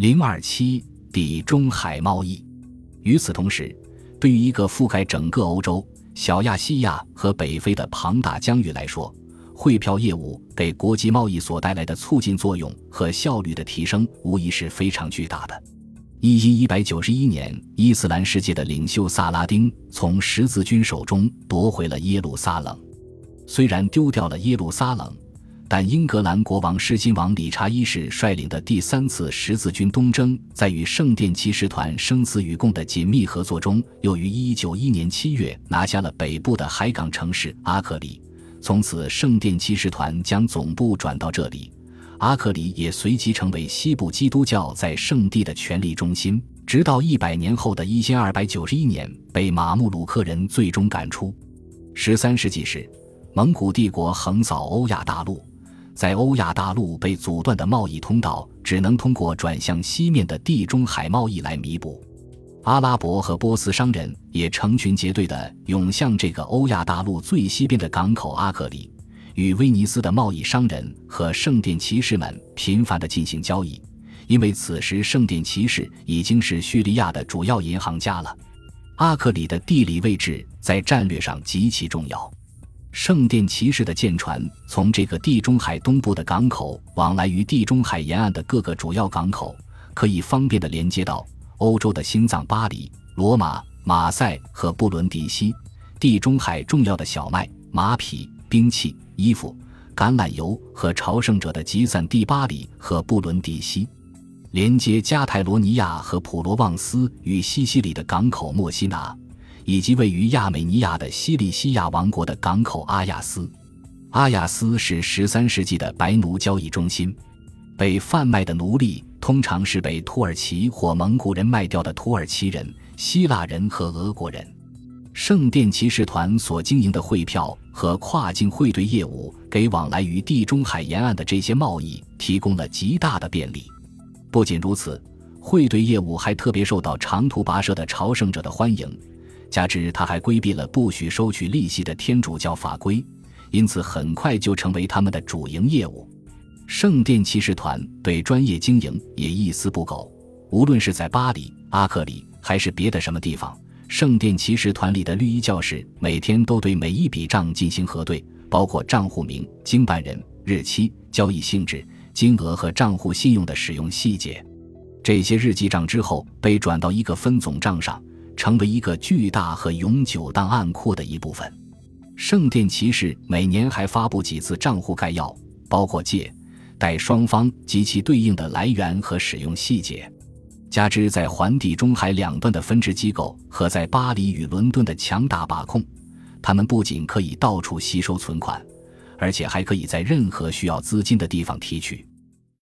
零二七地中海贸易。与此同时，对于一个覆盖整个欧洲、小亚细亚和北非的庞大疆域来说，汇票业务给国际贸易所带来的促进作用和效率的提升，无疑是非常巨大的。一一一百九十一年，伊斯兰世界的领袖萨拉丁从十字军手中夺回了耶路撒冷。虽然丢掉了耶路撒冷，但英格兰国王狮心王理查一世率领的第三次十字军东征，在与圣殿骑士团生死与共的紧密合作中，又于一九一年七月拿下了北部的海港城市阿克里。从此，圣殿骑士团将总部转到这里，阿克里也随即成为西部基督教在圣地的权力中心。直到一百年后的一千二百九十一年，被马穆鲁克人最终赶出。十三世纪时，蒙古帝国横扫欧亚大陆，在欧亚大陆被阻断的贸易通道，只能通过转向西面的地中海贸易来弥补。阿拉伯和波斯商人也成群结队地涌向这个欧亚大陆最西边的港口阿克里，与威尼斯的贸易商人和圣殿骑士们频繁地进行交易，因为此时圣殿骑士已经是叙利亚的主要银行家了。阿克里的地理位置在战略上极其重要，圣殿骑士的舰船从这个地中海东部的港口往来于地中海沿岸的各个主要港口，可以方便地连接到。欧洲的心脏——巴黎、罗马、马赛和布伦迪西；地中海重要的小麦、马匹、兵器、衣服、橄榄油和朝圣者的集散地——巴黎和布伦迪西；连接加泰罗尼亚和普罗旺斯与西西里的港口墨西拿，以及位于亚美尼亚的西里西亚王国的港口阿亚斯。阿亚斯是十三世纪的白奴交易中心，被贩卖的奴隶。通常是被土耳其或蒙古人卖掉的土耳其人、希腊人和俄国人。圣殿骑士团所经营的汇票和跨境汇兑业务，给往来于地中海沿岸的这些贸易提供了极大的便利。不仅如此，汇兑业务还特别受到长途跋涉的朝圣者的欢迎，加之他还规避了不许收取利息的天主教法规，因此很快就成为他们的主营业务。圣殿骑士团对专业经营也一丝不苟，无论是在巴黎、阿克里还是别的什么地方，圣殿骑士团里的绿衣教士每天都对每一笔账进行核对，包括账户名、经办人、日期、交易性质、金额和账户信用的使用细节。这些日记账之后被转到一个分总账上，成为一个巨大和永久档案库的一部分。圣殿骑士每年还发布几次账户概要，包括借。贷双方及其对应的来源和使用细节，加之在环地中海两端的分支机构和在巴黎与伦敦的强大把控，他们不仅可以到处吸收存款，而且还可以在任何需要资金的地方提取。